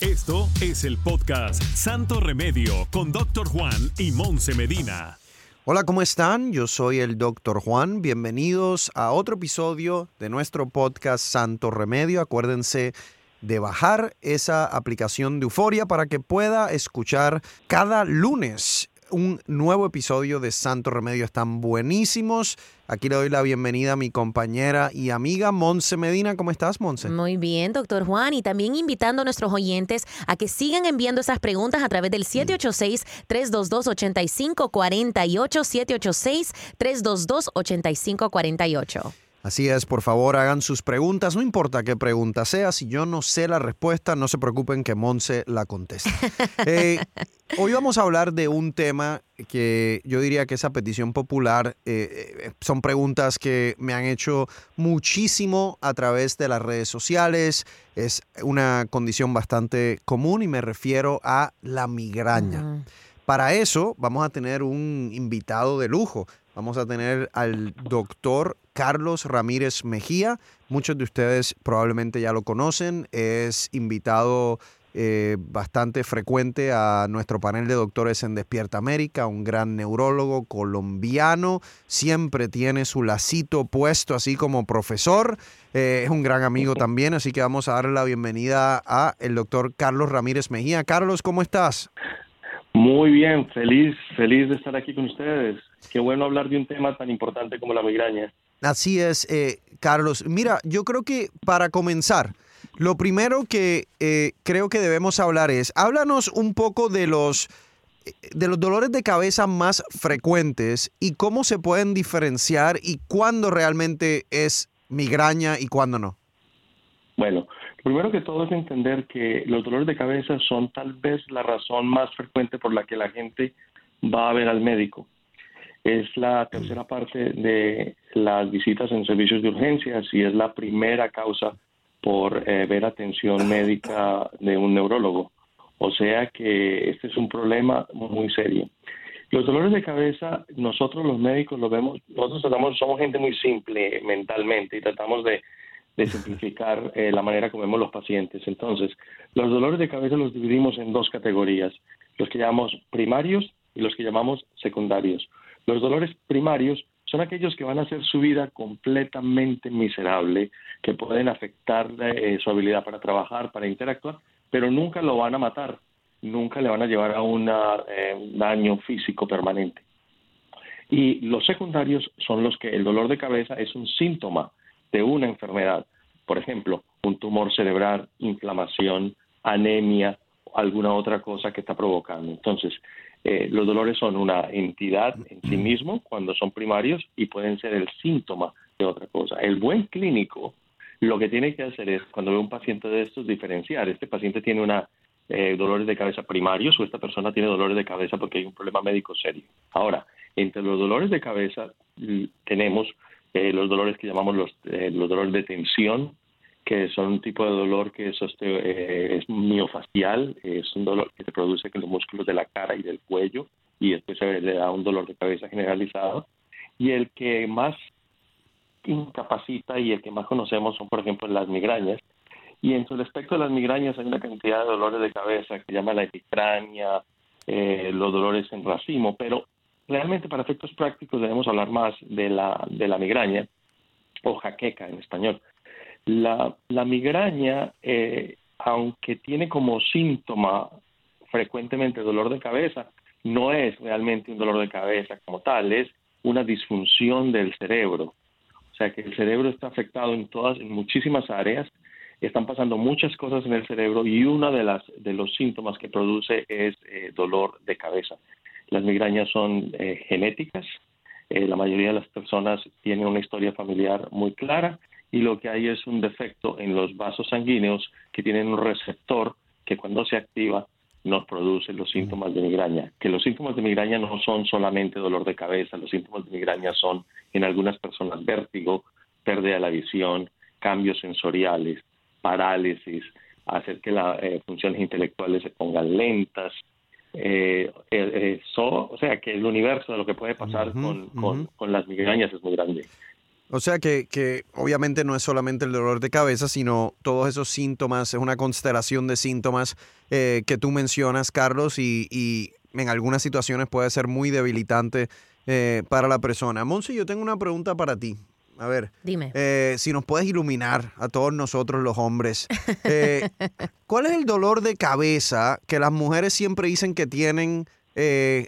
Esto es el podcast Santo Remedio con Doctor Juan y Monse Medina. Hola, ¿cómo están? Yo soy el Doctor Juan. Bienvenidos a otro episodio de nuestro podcast Santo Remedio. Acuérdense de bajar esa aplicación de Euforia para que pueda escuchar cada lunes un nuevo episodio de Santo Remedio. Están buenísimos. Aquí le doy la bienvenida a mi compañera y amiga Monse Medina. ¿Cómo estás, Monse? Muy bien, doctor Juan. Y también invitando a nuestros oyentes a que sigan enviando esas preguntas a través del 786-322-8548. 786-322-8548. Así es, por favor hagan sus preguntas, no importa qué pregunta sea, si yo no sé la respuesta, no se preocupen que Monse la conteste. Eh, hoy vamos a hablar de un tema que yo diría que es a petición popular, eh, eh, son preguntas que me han hecho muchísimo a través de las redes sociales, es una condición bastante común y me refiero a la migraña. Para eso vamos a tener un invitado de lujo. Vamos a tener al doctor Carlos Ramírez Mejía. Muchos de ustedes probablemente ya lo conocen. Es invitado eh, bastante frecuente a nuestro panel de doctores en Despierta América, un gran neurólogo colombiano. Siempre tiene su lacito puesto así como profesor. Eh, es un gran amigo también, así que vamos a darle la bienvenida a el doctor Carlos Ramírez Mejía. Carlos, ¿cómo estás? Muy bien, feliz, feliz de estar aquí con ustedes. Qué bueno hablar de un tema tan importante como la migraña. Así es, eh, Carlos. Mira, yo creo que para comenzar, lo primero que eh, creo que debemos hablar es, háblanos un poco de los, de los dolores de cabeza más frecuentes y cómo se pueden diferenciar y cuándo realmente es migraña y cuándo no. Bueno, Primero que todo es entender que los dolores de cabeza son tal vez la razón más frecuente por la que la gente va a ver al médico. Es la tercera parte de las visitas en servicios de urgencias y es la primera causa por eh, ver atención médica de un neurólogo. O sea que este es un problema muy serio. Los dolores de cabeza, nosotros los médicos lo vemos, nosotros tratamos, somos gente muy simple mentalmente y tratamos de de simplificar eh, la manera como vemos los pacientes. Entonces, los dolores de cabeza los dividimos en dos categorías, los que llamamos primarios y los que llamamos secundarios. Los dolores primarios son aquellos que van a hacer su vida completamente miserable, que pueden afectar eh, su habilidad para trabajar, para interactuar, pero nunca lo van a matar, nunca le van a llevar a eh, un daño físico permanente. Y los secundarios son los que el dolor de cabeza es un síntoma de una enfermedad, por ejemplo, un tumor cerebral, inflamación, anemia, alguna otra cosa que está provocando. Entonces, eh, los dolores son una entidad en sí mismo cuando son primarios y pueden ser el síntoma de otra cosa. El buen clínico lo que tiene que hacer es, cuando ve un paciente de estos, diferenciar. Este paciente tiene una eh, dolores de cabeza primarios o esta persona tiene dolores de cabeza porque hay un problema médico serio. Ahora, entre los dolores de cabeza tenemos eh, los dolores que llamamos los, eh, los dolores de tensión, que son un tipo de dolor que es, este, es miofacial, es un dolor que se produce en los músculos de la cara y del cuello y después se le da un dolor de cabeza generalizado. Y el que más incapacita y el que más conocemos son, por ejemplo, las migrañas. Y en su respecto a las migrañas hay una cantidad de dolores de cabeza que se llama la epicrania, eh, los dolores en racimo, pero realmente para efectos prácticos debemos hablar más de la, de la migraña o jaqueca en español. La, la migraña, eh, aunque tiene como síntoma frecuentemente dolor de cabeza, no es realmente un dolor de cabeza como tal, es una disfunción del cerebro. O sea que el cerebro está afectado en todas, en muchísimas áreas, están pasando muchas cosas en el cerebro y uno de las de los síntomas que produce es eh, dolor de cabeza. Las migrañas son eh, genéticas, eh, la mayoría de las personas tienen una historia familiar muy clara y lo que hay es un defecto en los vasos sanguíneos que tienen un receptor que cuando se activa nos produce los síntomas de migraña. Que los síntomas de migraña no son solamente dolor de cabeza, los síntomas de migraña son en algunas personas vértigo, pérdida de la visión, cambios sensoriales, parálisis, hacer que las eh, funciones intelectuales se pongan lentas, eh, o sea, que el universo de lo que puede pasar con, con, las migrañas es muy grande. O sea que, que, obviamente no es solamente el dolor de cabeza, sino todos esos síntomas, es una constelación de síntomas eh, que tú mencionas, Carlos, y, y, en algunas situaciones puede ser muy debilitante eh, para la persona. Monse, yo tengo una pregunta para ti. A ver, Dime. Eh, si nos puedes iluminar a todos nosotros los hombres. Eh, ¿Cuál es el dolor de cabeza que las mujeres siempre dicen que tienen,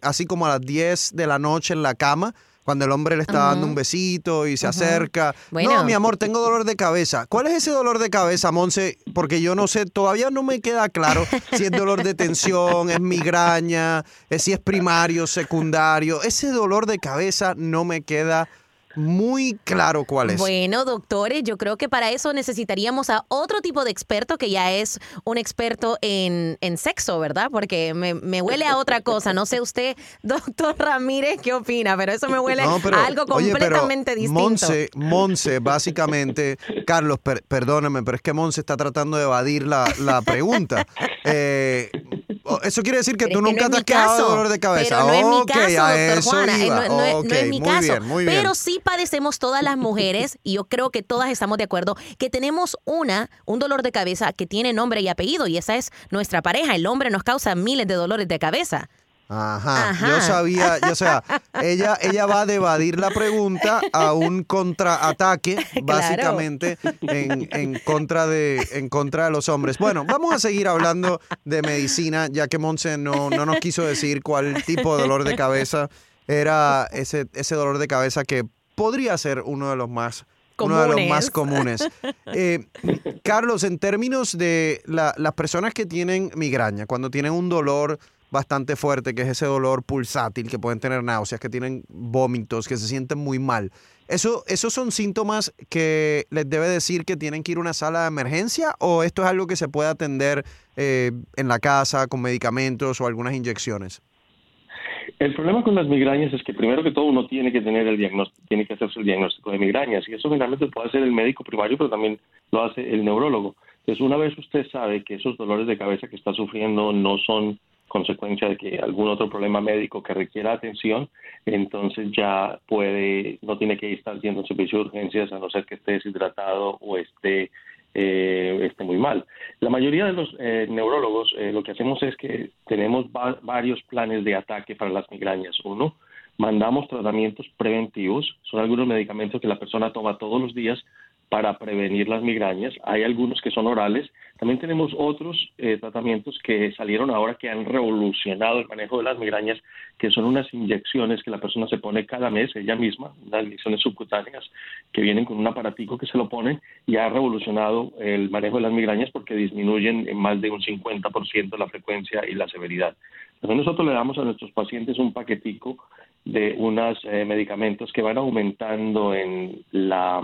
así como a las 10 de la noche en la cama? Cuando el hombre le está dando un besito y se acerca. Bueno. No, mi amor, tengo dolor de cabeza. ¿Cuál es ese dolor de cabeza, Monse? Porque yo no sé, todavía no me queda claro si es dolor de tensión, es migraña, eh, si es primario, secundario. Ese dolor de cabeza no me queda muy claro cuál es. Bueno, doctores, yo creo que para eso necesitaríamos a otro tipo de experto que ya es un experto en, en sexo, ¿verdad? Porque me, me, huele a otra cosa. No sé usted, doctor Ramírez, qué opina, pero eso me huele no, pero, a algo completamente oye, pero distinto. Monse, Monse, básicamente, Carlos, per, perdóname, pero es que Monse está tratando de evadir la, la pregunta. Eh, eso quiere decir que tú nunca no te has quedado de dolor de cabeza. Pero no es mi caso, a doctor eso Juana. iba. No, no es- no Ok, es mi muy caso. bien, muy bien. Pero sí padecemos todas las mujeres, y yo creo que todas estamos de acuerdo, que tenemos una, un dolor de cabeza que tiene nombre y apellido, y esa es nuestra pareja. El hombre nos causa miles de dolores de cabeza. Ajá, Ajá. yo sabía, yo, o sea, ella, ella va a evadir la pregunta a un contraataque, básicamente, en, en contra de, en contra de los hombres. Bueno, vamos a seguir hablando de medicina, ya que Monse no, no nos quiso decir cuál tipo de dolor de cabeza era ese, ese dolor de cabeza que podría ser uno de los más uno de los más comunes. Eh, Carlos, en términos de la- las personas que tienen migraña, cuando tienen un dolor bastante fuerte, que es ese dolor pulsátil, que pueden tener náuseas, que tienen vómitos, que se sienten muy mal, ¿eso, ¿esos son síntomas que les debe decir que tienen que ir a una sala de emergencia o esto es algo que se puede atender eh, en la casa con medicamentos o algunas inyecciones? El problema con las migrañas es que primero que todo uno tiene que tener el diagnóstico, tiene que hacerse el diagnóstico de migrañas y eso generalmente lo puede hacer el médico primario, pero también lo hace el neurólogo. Entonces, una vez usted sabe que esos dolores de cabeza que está sufriendo no son consecuencia de que algún otro problema médico que requiera atención, entonces ya puede, no tiene que estar yendo al servicio de urgencias a no ser que esté deshidratado o esté eh, esté muy mal. La mayoría de los eh, neurólogos eh, lo que hacemos es que tenemos va- varios planes de ataque para las migrañas. Uno, mandamos tratamientos preventivos, son algunos medicamentos que la persona toma todos los días para prevenir las migrañas. Hay algunos que son orales. También tenemos otros eh, tratamientos que salieron ahora que han revolucionado el manejo de las migrañas, que son unas inyecciones que la persona se pone cada mes ella misma, unas inyecciones subcutáneas que vienen con un aparatico que se lo ponen y ha revolucionado el manejo de las migrañas porque disminuyen en más de un 50% la frecuencia y la severidad. También nosotros le damos a nuestros pacientes un paquetico de unos eh, medicamentos que van aumentando en la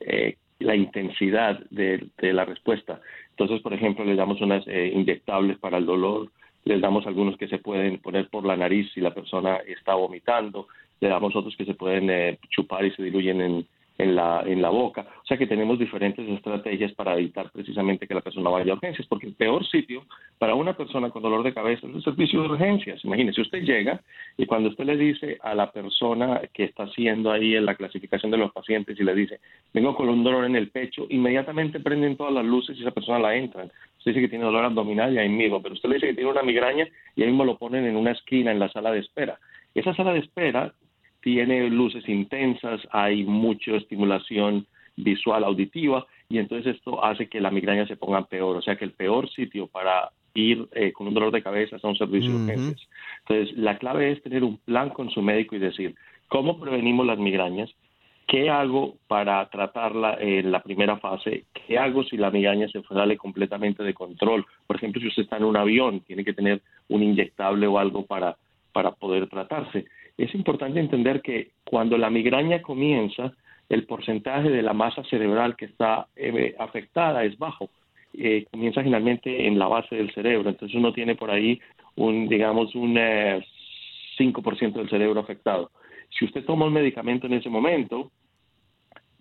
eh, la intensidad de, de, la respuesta. Entonces, por ejemplo, les damos unas eh, inyectables para el dolor, les damos algunos que se pueden poner por la nariz si la persona está vomitando, le damos otros que se pueden eh, chupar y se diluyen en, en, la, en la boca. O sea que tenemos diferentes estrategias para evitar precisamente que la persona vaya a urgencias, porque el peor sitio para una persona con dolor de cabeza es el servicio de urgencias. Imagínese, usted llega y cuando usted le dice a la persona que está haciendo ahí en la clasificación de los pacientes y le dice, vengo con un dolor en el pecho, inmediatamente prenden todas las luces y esa persona la entran. Usted dice que tiene dolor abdominal y ahí mismo, pero usted le dice que tiene una migraña y ahí mismo lo ponen en una esquina en la sala de espera. Esa sala de espera tiene luces intensas, hay mucha estimulación visual, auditiva, y entonces esto hace que la migraña se ponga peor. O sea que el peor sitio para ir eh, con un dolor de cabeza es a un servicio Ujú. de urgencias. Entonces, la clave es tener un plan con su médico y decir, ¿cómo prevenimos las migrañas? ¿Qué hago para tratarla en la primera fase? ¿Qué hago si la migraña se sale completamente de control? Por ejemplo, si usted está en un avión, tiene que tener un inyectable o algo para, para poder tratarse. Es importante entender que cuando la migraña comienza, el porcentaje de la masa cerebral que está eh, afectada es bajo. Eh, comienza generalmente en la base del cerebro. Entonces uno tiene por ahí un, digamos, un eh, 5% del cerebro afectado. Si usted toma un medicamento en ese momento,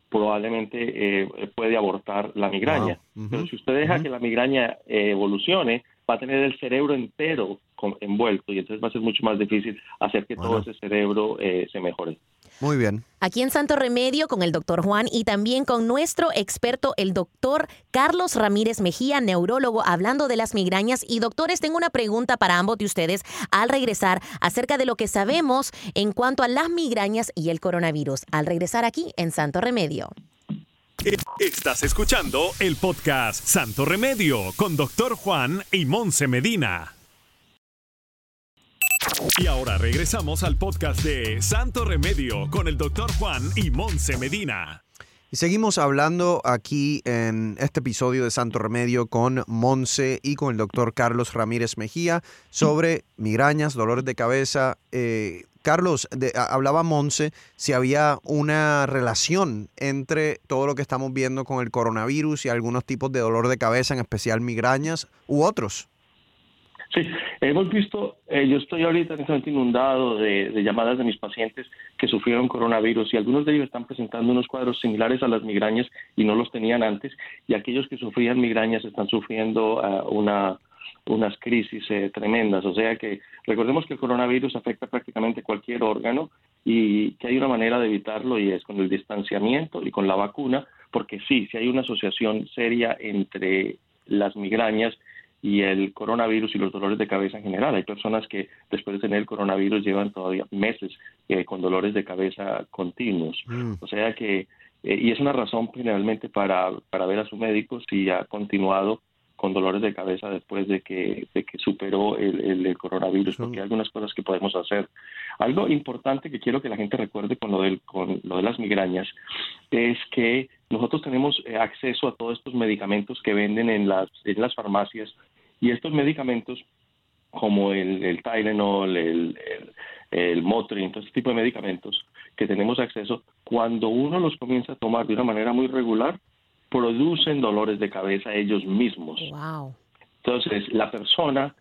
probablemente eh, puede abortar la migraña. Wow. Pero si usted deja que la migraña evolucione, va a tener el cerebro entero envuelto y entonces va a ser mucho más difícil hacer que todo ese cerebro eh, se mejore. Muy bien. Aquí en Santo Remedio con el doctor Juan y también con nuestro experto, el doctor Carlos Ramírez Mejía, neurólogo, hablando de las migrañas. Y doctores, tengo una pregunta para ambos de ustedes al regresar acerca de lo que sabemos en cuanto a las migrañas y el coronavirus. Al regresar aquí en Santo Remedio. Estás escuchando el podcast Santo Remedio con doctor Juan y Monse Medina. Y ahora regresamos al podcast de Santo Remedio con el doctor Juan y Monse Medina. Y seguimos hablando aquí en este episodio de Santo Remedio con Monse y con el doctor Carlos Ramírez Mejía sobre migrañas, dolores de cabeza. Eh, Carlos, hablaba Monse si había una relación entre todo lo que estamos viendo con el coronavirus y algunos tipos de dolor de cabeza, en especial migrañas, u otros. Sí, hemos visto, eh, yo estoy ahorita en inundado de, llamadas de mis pacientes que sufrieron coronavirus y algunos de ellos están presentando unos cuadros similares a las migrañas y no los tenían antes y aquellos que sufrían migrañas están sufriendo uh, una, unas crisis eh, tremendas. O sea que recordemos que el coronavirus afecta prácticamente cualquier órgano y que hay una manera de evitarlo y es con el distanciamiento y con la vacuna, porque sí, sí hay una asociación seria entre las migrañas y el coronavirus y los dolores de cabeza en general. Hay personas que después de tener el coronavirus llevan todavía meses eh, con dolores de cabeza continuos. Mm. O sea que, eh, y es una razón generalmente para, para ver a su médico si ha continuado con dolores de cabeza después de que, de que superó el, el, coronavirus, porque hay algunas cosas que podemos hacer. Algo importante que quiero que la gente recuerde con lo, del, con lo de las migrañas es que nosotros tenemos eh, acceso a todos estos medicamentos que venden en las, en las farmacias y estos medicamentos, como el, el Tylenol, el, el, Motrin, todo este tipo de medicamentos que tenemos acceso, cuando uno los comienza a tomar de una manera muy regular, producen dolores de cabeza ellos mismos. Entonces, la persona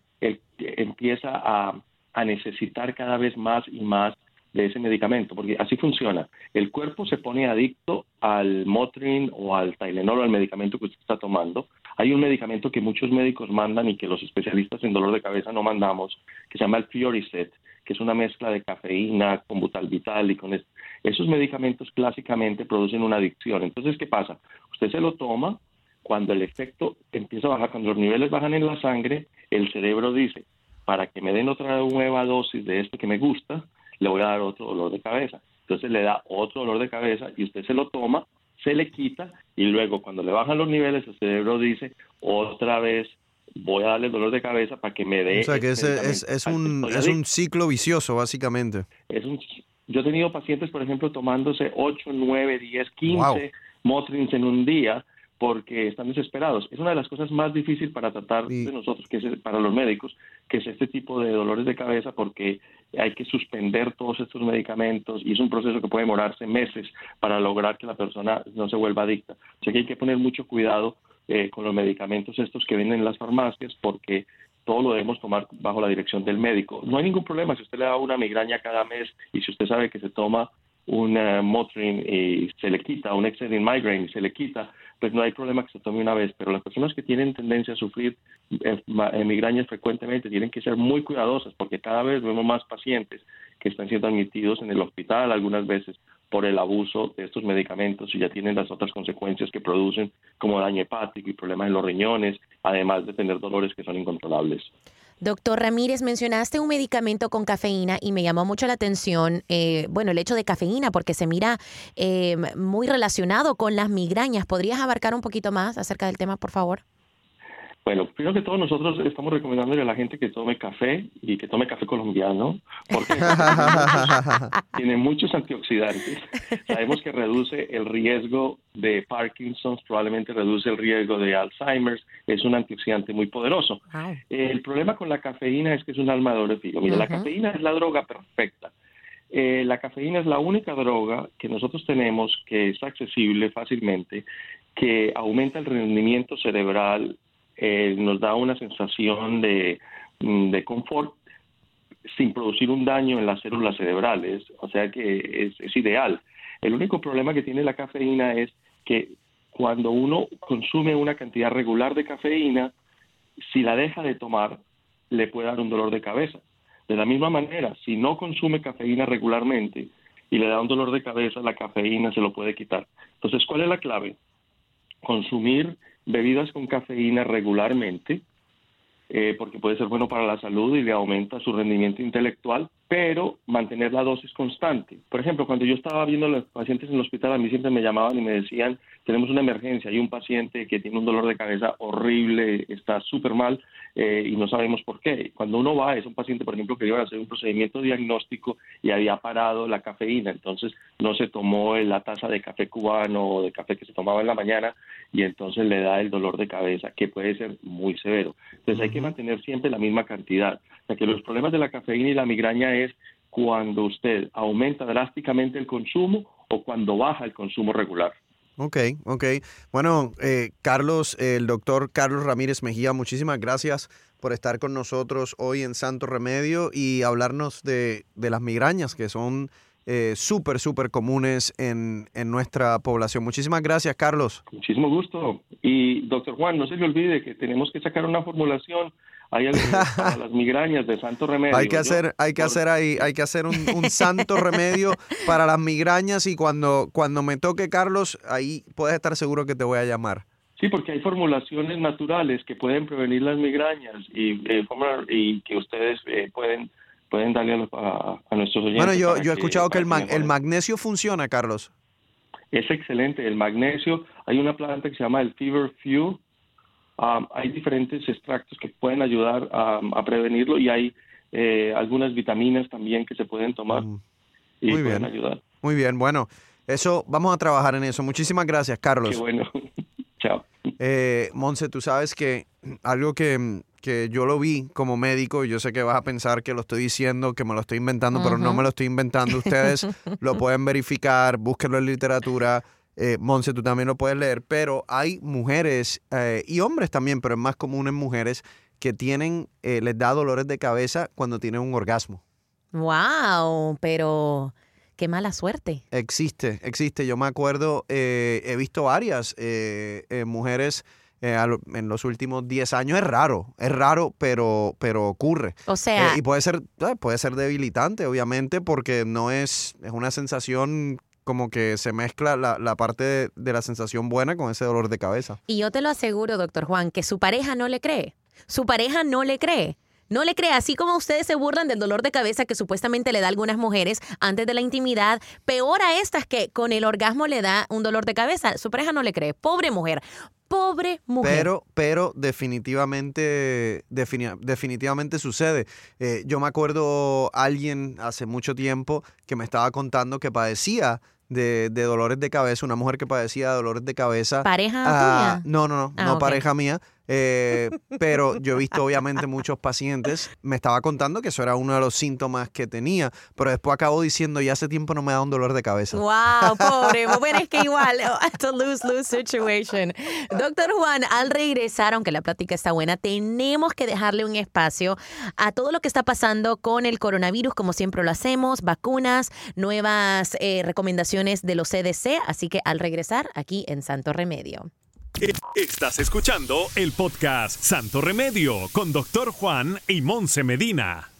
empieza a, a necesitar cada vez más y más de ese medicamento, porque así funciona. El cuerpo se pone adicto al Motrin o al Tylenol o al medicamento que usted está tomando. Hay un medicamento que muchos médicos mandan y que los especialistas en dolor de cabeza no mandamos, que se llama el Fioriset, que es una mezcla de cafeína con butalbital y con esos medicamentos clásicamente producen una adicción. Entonces, ¿qué pasa? Usted se lo toma, cuando el efecto empieza a bajar, cuando los niveles bajan en la sangre, el cerebro dice, para que me den otra nueva dosis de esto que me gusta, le voy a dar otro dolor de cabeza. Entonces le da otro dolor de cabeza y usted se lo toma, se le quita y luego cuando le bajan los niveles el cerebro dice otra vez voy a darle dolor de cabeza para que me dé. O sea que es, es, un, es un ciclo vicioso básicamente. Es un, yo he tenido pacientes, por ejemplo, tomándose 8, 9, 10, 15 Motrins en un día porque están desesperados. Es una de las cosas más difíciles para tratar de nosotros, que es para los médicos, que es este tipo de dolores de cabeza, porque hay que suspender todos estos medicamentos y es un proceso que puede demorarse meses para lograr que la persona no se vuelva adicta. O sea que hay que poner mucho cuidado eh, con los medicamentos estos que venden en las farmacias, porque todo lo debemos tomar bajo la dirección del médico. No hay ningún problema si usted le da una migraña cada mes y si usted sabe que se toma un Motrin y se le quita, un Excedrin Migraine y se le quita, pues no hay problema que se tome una vez, pero las personas que tienen tendencia a sufrir eh, eh, migrañas frecuentemente tienen que ser muy cuidadosas porque cada vez vemos más pacientes que están siendo admitidos en el hospital algunas veces por el abuso de estos medicamentos y ya tienen las otras consecuencias que producen como daño hepático y problemas en los riñones, además de tener dolores que son incontrolables. Doctor Ramírez, mencionaste un medicamento con cafeína y me llamó mucho la atención, eh, bueno, el hecho de cafeína, porque se mira eh, muy relacionado con las migrañas. ¿Podrías abarcar un poquito más acerca del tema, por favor? Bueno, primero que todo nosotros estamos recomendándole a la gente que tome café y que tome café colombiano, porque tiene muchos antioxidantes. Sabemos que reduce el riesgo de Parkinson, probablemente reduce el riesgo de Alzheimer, es un antioxidante muy poderoso. El problema con la cafeína es que es un alma de doble filo. Mira, la cafeína es la droga perfecta. Eh, la cafeína es la única droga que nosotros tenemos que es accesible fácilmente, que aumenta el rendimiento cerebral eh, nos da una sensación de, mm, de confort sin producir un daño en las células cerebrales, o sea que es, es ideal. El único problema que tiene la cafeína es que cuando uno consume una cantidad regular de cafeína, si la deja de tomar, le puede dar un dolor de cabeza. De la misma manera, si no consume cafeína regularmente y le da un dolor de cabeza, la cafeína se lo puede quitar. Entonces, ¿cuál es la clave? Consumir bebidas con cafeína regularmente, eh, porque puede ser bueno para la salud y le aumenta su rendimiento intelectual, pero mantener la dosis constante. Por ejemplo, cuando yo estaba viendo a los pacientes en el hospital, a mí siempre me llamaban y me decían, tenemos una emergencia, hay un paciente que tiene un dolor de cabeza horrible, está súper mal eh, y no sabemos por qué. Cuando uno va, es un paciente, por ejemplo, que iba a hacer un procedimiento diagnóstico y había parado la cafeína, entonces no se tomó la taza de café cubano o de café que se tomaba en la mañana y entonces le da el dolor de cabeza, que puede ser muy severo. Entonces hay que mantener siempre la misma cantidad. O sea que los problemas de la cafeína y la migraña es cuando usted aumenta drásticamente el consumo o cuando baja el consumo regular. Ok, ok. Bueno, eh, Carlos, el doctor Carlos Ramírez Mejía, muchísimas gracias por estar con nosotros hoy en Santo Remedio y hablarnos de, de las migrañas que son eh, súper, súper comunes en, en, nuestra población. Muchísimas gracias, Carlos. Muchísimo gusto. Y, doctor Juan, no se le olvide que tenemos que sacar una formulación hay para las migrañas de santo remedio. Hay que hacer, hay que hacer ahí, hay que hacer un, santo remedio para las migrañas y cuando, cuando me toque Carlos, ahí puedes estar seguro que te voy a llamar. Sí, porque hay formulaciones naturales que pueden prevenir las migrañas y, eh, y que ustedes eh, pueden pueden darle a, a, nuestros oyentes. Bueno, yo, yo he escuchado que, el, el magnesio funciona, Carlos. Es excelente. El magnesio, hay una planta que se llama el Fever Few, hay diferentes extractos que pueden ayudar a prevenirlo y hay eh, algunas vitaminas también que se pueden tomar mm. y Muy pueden bien. ayudar. Muy bien, bueno, eso vamos a trabajar en eso. Muchísimas gracias, Carlos. Qué bueno. Chao. Eh, Monse, tú sabes que algo que, que, yo lo vi como médico, yo sé que vas a pensar que lo estoy diciendo, que me lo estoy inventando, pero no me lo estoy inventando. Ustedes lo pueden verificar, búsquenlo en literatura eh, Monse, tú también lo puedes leer, pero hay mujeres eh, y hombres también, pero es más común en mujeres que tienen, eh, les da dolores de cabeza cuando tienen un orgasmo. Wow, pero qué mala suerte. Existe, existe. Yo me acuerdo, eh, he visto varias mujeres en los últimos 10 años. Es raro, es raro, pero, pero ocurre. O sea. y puede ser, puede ser debilitante, obviamente, porque no es, es una sensación como que se mezcla la, parte de, la sensación buena con ese dolor de cabeza. Y yo te lo aseguro, doctor Juan, que su pareja no le cree. Su pareja no le cree. No le cree, así como ustedes se burlan del dolor de cabeza que supuestamente le da a algunas mujeres antes de la intimidad, peor a estas que con el orgasmo le da un dolor de cabeza. Su pareja no le cree. Pobre mujer. Pobre mujer. Pero, pero definitivamente, definitivamente sucede. Eh, yo me acuerdo alguien hace mucho tiempo que me estaba contando que padecía de, dolores de cabeza, una mujer que padecía de dolores de cabeza. ¿Pareja ah, tuya? No, no, no, ah, no pareja mía. Eh, pero yo he visto obviamente muchos pacientes, me estaba contando que eso era uno de los síntomas que tenía, pero después acabó diciendo, ya hace tiempo no me da un dolor de cabeza. Wow, pobre, bueno, es que igual, it's a lose-lose situation. Doctor Juan, al regresar, aunque la plática está buena, tenemos que dejarle un espacio a todo lo que está pasando con el coronavirus, como siempre lo hacemos, vacunas, nuevas eh, recomendaciones de los CDC, así que al regresar, aquí en Santo Remedio. Estás escuchando el podcast Santo Remedio con Doctor Juan y Monse Medina.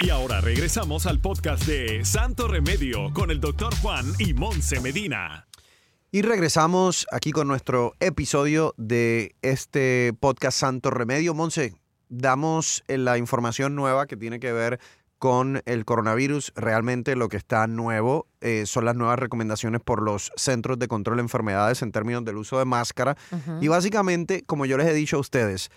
Y ahora regresamos al podcast de Santo Remedio con el Doctor Juan y Monse Medina. Y regresamos aquí con nuestro episodio de este podcast Santo Remedio. Monse, damos la información nueva que tiene que ver con el coronavirus. Realmente lo que está nuevo eh, son las nuevas recomendaciones por los Centros de Control de Enfermedades en términos del uso de máscara. Y básicamente, como yo les he dicho a ustedes,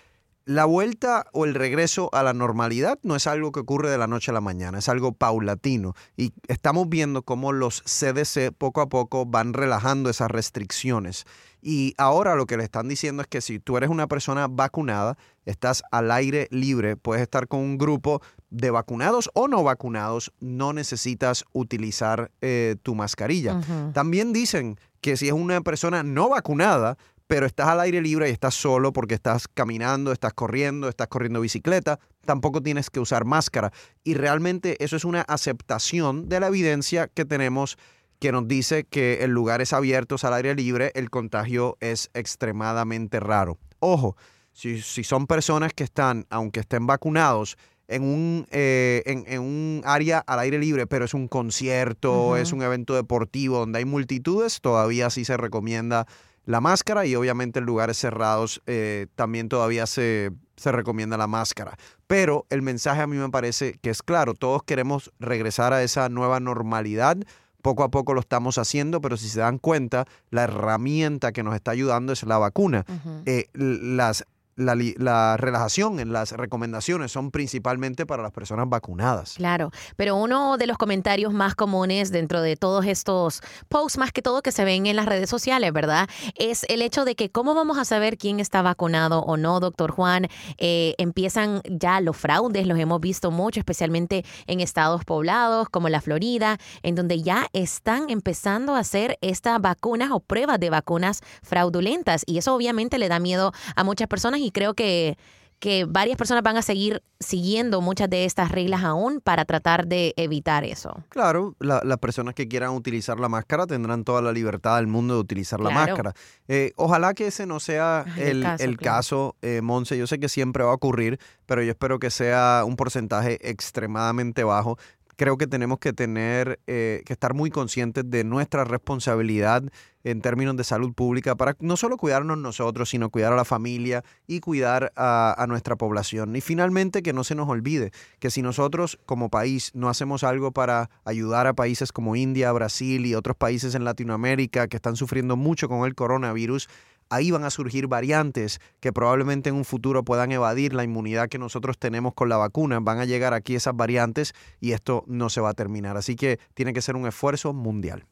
la vuelta o el regreso a la normalidad no es algo que ocurre de la noche a la mañana, es algo paulatino. Y estamos viendo cómo los CDC poco a poco van relajando esas restricciones. Y ahora lo que le están diciendo es que si tú eres una persona vacunada, estás al aire libre, puedes estar con un grupo de vacunados o no vacunados, no necesitas utilizar eh, tu mascarilla. También dicen que si es una persona no vacunada, pero estás al aire libre y estás solo porque estás caminando, estás corriendo, estás corriendo bicicleta, tampoco tienes que usar máscara. Y realmente eso es una aceptación de la evidencia que tenemos que nos dice que en lugares abiertos al aire libre el contagio es extremadamente raro. Ojo, si, si son personas que están, aunque estén vacunados, en un, eh, en, un área al aire libre, pero es un concierto, es un evento deportivo donde hay multitudes, todavía sí se recomienda la máscara y obviamente en lugares cerrados eh, también todavía se, se recomienda la máscara. Pero el mensaje a mí me parece que es claro, todos queremos regresar a esa nueva normalidad. Poco a poco lo estamos haciendo, pero si se dan cuenta, la herramienta que nos está ayudando es la vacuna. Eh, las la, relajación en las recomendaciones son principalmente para las personas vacunadas. Claro, pero uno de los comentarios más comunes dentro de todos estos posts, más que todo que se ven en las redes sociales, ¿verdad? Es el hecho de que cómo vamos a saber quién está vacunado o no, doctor Juan. Eh, empiezan ya los fraudes, los hemos visto mucho, especialmente en estados poblados como la Florida, en donde ya están empezando a hacer estas vacunas o pruebas de vacunas fraudulentas. Y eso obviamente le da miedo a muchas personas y creo que, que varias personas van a seguir siguiendo muchas de estas reglas aún para tratar de evitar eso. Claro, las personas que quieran utilizar la máscara tendrán toda la libertad del mundo de utilizar la máscara. Eh, ojalá que ese no sea el, caso, el, eh, Monse. Yo sé que siempre va a ocurrir, pero yo espero que sea un porcentaje extremadamente bajo creo que tenemos que tener eh, que estar muy conscientes de nuestra responsabilidad en términos de salud pública para no solo cuidarnos nosotros, sino cuidar a la familia y cuidar a, nuestra población. Y finalmente que no se nos olvide que si nosotros como país no hacemos algo para ayudar a países como India, Brasil y otros países en Latinoamérica que están sufriendo mucho con el coronavirus, ahí van a surgir variantes que probablemente en un futuro puedan evadir la inmunidad que nosotros tenemos con la vacuna. Van a llegar aquí esas variantes y esto no se va a terminar. Así que tiene que ser un esfuerzo mundial.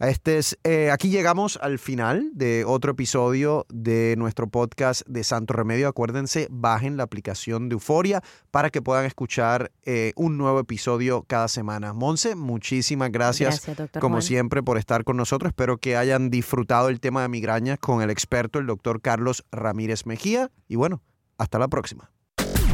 Este es, eh, aquí llegamos al final de otro episodio de nuestro podcast de Santo Remedio. Acuérdense, bajen la aplicación de Euforia para que puedan escuchar eh, un nuevo episodio cada semana. Monse, muchísimas gracias, como siempre, por estar con nosotros. Espero que hayan disfrutado el tema de migrañas con el experto, el doctor Carlos Ramírez Mejía. Y bueno, hasta la próxima.